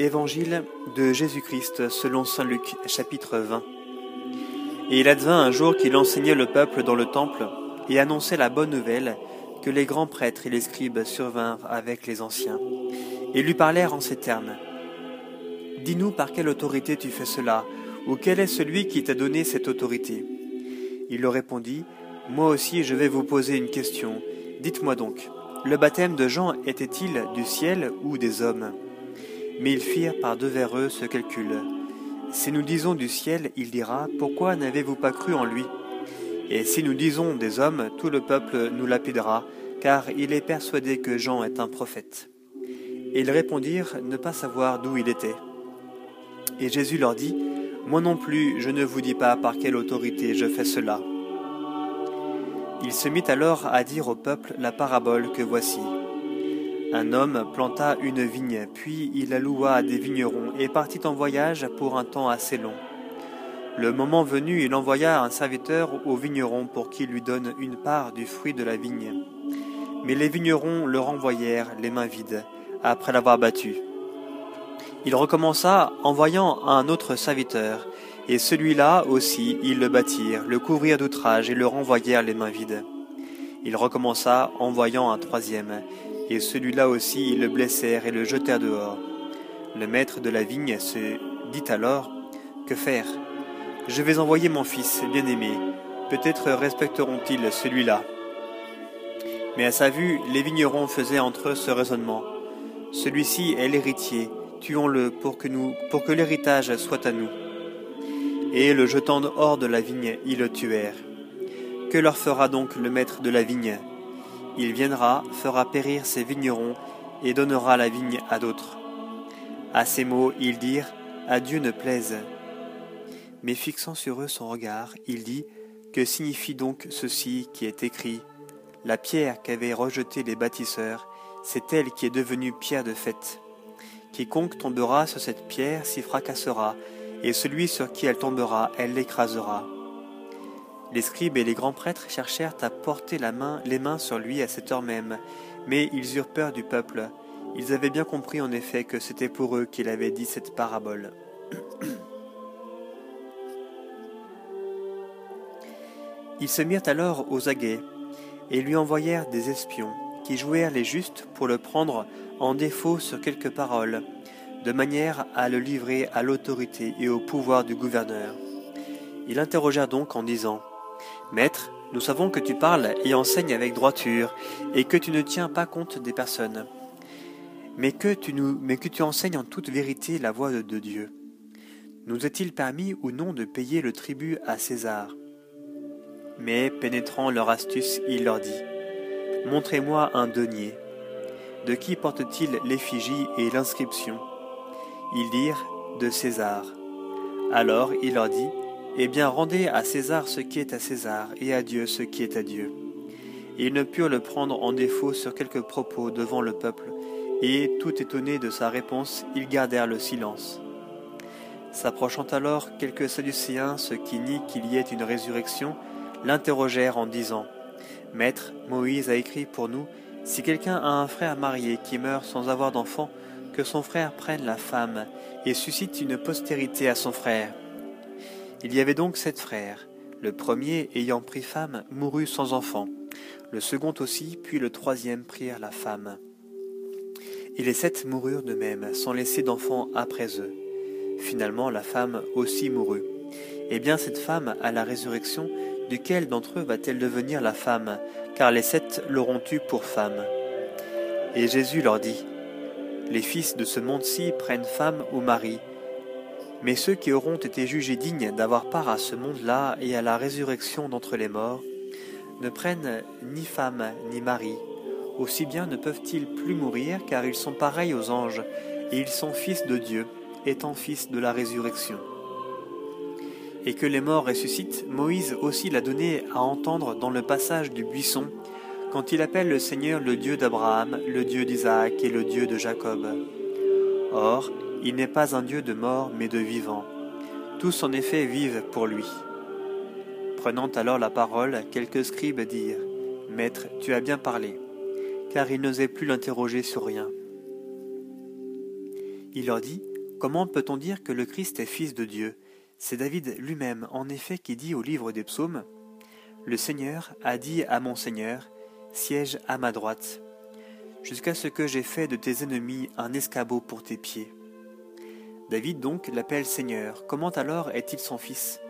Évangile de Jésus-Christ selon Saint Luc chapitre 20 Et il advint un jour qu'il enseignait le peuple dans le temple et annonçait la bonne nouvelle que les grands prêtres et les scribes survinrent avec les anciens et lui parlèrent en ces termes. Dis-nous par quelle autorité tu fais cela, ou quel est celui qui t'a donné cette autorité? Il leur répondit, Moi aussi je vais vous poser une question. Dites-moi donc, le baptême de Jean était-il du ciel ou des hommes? Mais ils firent par devers eux ce calcul. Si nous disons du ciel, il dira, Pourquoi n'avez-vous pas cru en lui? Et si nous disons des hommes, tout le peuple nous lapidera, car il est persuadé que Jean est un prophète. Et ils répondirent ne pas savoir d'où il était. Et Jésus leur dit, Moi non plus, je ne vous dis pas par quelle autorité je fais cela. Il se mit alors à dire au peuple la parabole que voici. Un homme planta une vigne, puis il la loua à des vignerons et partit en voyage pour un temps assez long. Le moment venu, il envoya un serviteur aux vignerons pour qu'il lui donne une part du fruit de la vigne. Mais les vignerons le renvoyèrent les mains vides, après l'avoir battu. Il recommença envoyant un autre serviteur, et celui-là aussi ils le battirent, le couvrirent d'outrage et le renvoyèrent les mains vides. Il recommença envoyant un troisième, et celui-là aussi ils le blessèrent et le jetèrent dehors. Le maître de la vigne se dit alors, Que faire? Je vais envoyer mon fils bien-aimé, peut-être respecteront-ils celui-là. Mais à sa vue, les vignerons faisaient entre eux ce raisonnement. Celui-ci est l'héritier, tuons-le pour que, nous, pour que l'héritage soit à nous. Et le jetant hors de la vigne, ils le tuèrent. Que leur fera donc le maître de la vigne? Il viendra, fera périr ses vignerons, et donnera la vigne à d'autres. À ces mots, ils dirent, À Dieu ne plaise. Mais fixant sur eux son regard, il dit, Que signifie donc ceci qui est écrit? La pierre qu'avaient rejetée les bâtisseurs, c'est elle qui est devenue pierre de fête. Quiconque tombera sur cette pierre s'y fracassera, et celui sur qui elle tombera, elle l'écrasera. Les scribes et les grands prêtres cherchèrent à porter les mains sur lui à cette heure même, mais ils eurent peur du peuple. Ils avaient bien compris en effet que c'était pour eux qu'il avait dit cette parabole. Ils se mirent alors aux aguets et lui envoyèrent des espions qui jouèrent les justes pour le prendre en défaut sur quelques paroles, de manière à le livrer à l'autorité et au pouvoir du gouverneur. Ils l'interrogèrent donc en disant Maître, nous savons que tu parles et enseignes avec droiture, et que tu ne tiens pas compte des personnes, mais que tu, enseignes en toute vérité la voie de Dieu. Nous est-il permis ou non de payer le tribut à César? Mais, pénétrant leur astuce, il leur dit Montrez-moi un denier. De qui porte-t-il l'effigie et l'inscription? Ils dirent De César. Alors il leur dit eh bien, rendez à César ce qui est à César, et à Dieu ce qui est à Dieu. Ils ne purent le prendre en défaut sur quelques propos devant le peuple, et, tout étonnés de sa réponse, ils gardèrent le silence. S'approchant alors quelques Sadducéens, ceux qui nient qu'il y ait une résurrection, l'interrogèrent en disant Maître, Moïse a écrit pour nous Si quelqu'un a un frère marié qui meurt sans avoir d'enfant, que son frère prenne la femme et suscite une postérité à son frère. Il y avait donc sept frères. Le premier, ayant pris femme, mourut sans enfant. Le second aussi, puis le troisième prirent la femme. Et les sept moururent de même, sans laisser d'enfants après eux. Finalement, la femme aussi mourut. Eh bien, cette femme, à la résurrection, duquel d'entre eux va-t-elle devenir la femme? Car les sept l'auront eue pour femme. Et Jésus leur dit Les fils de ce monde-ci prennent femme ou mari, mais ceux qui auront été jugés dignes d'avoir part à ce monde-là et à la résurrection d'entre les morts ne prennent ni femme ni mari. Aussi bien ne peuvent-ils plus mourir car ils sont pareils aux anges et ils sont fils de Dieu, étant fils de la résurrection. Et que les morts ressuscitent, Moïse aussi l'a donné à entendre dans le passage du buisson, quand il appelle le Seigneur le Dieu d'Abraham, le Dieu d'Isaac et le Dieu de Jacob. Or, il n'est pas un Dieu de mort, mais de vivants. Tous en effet vivent pour lui. Prenant alors la parole, quelques scribes dirent Maître, tu as bien parlé, car ils n'osaient plus l'interroger sur rien. Il leur dit Comment peut-on dire que le Christ est fils de Dieu? C'est David lui-même, en effet, qui dit au livre des psaumes Le Seigneur a dit à mon Seigneur Siège à ma droite, jusqu'à ce que j'ai fait de tes ennemis un escabeau pour tes pieds. David donc l'appelle Seigneur. Comment alors est-il son fils?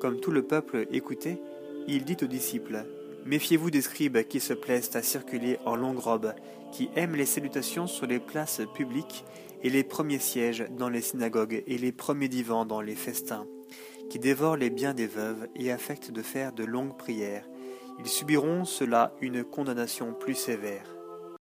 Comme tout le peuple écoutait, il dit aux disciples Méfiez-vous des scribes qui se plaisent à circuler en longue robe, qui aiment les salutations sur les places publiques et les premiers sièges dans les synagogues et les premiers divans dans les festins, qui dévorent les biens des veuves et affectent de faire de longues prières. Ils subiront cela une condamnation plus sévère.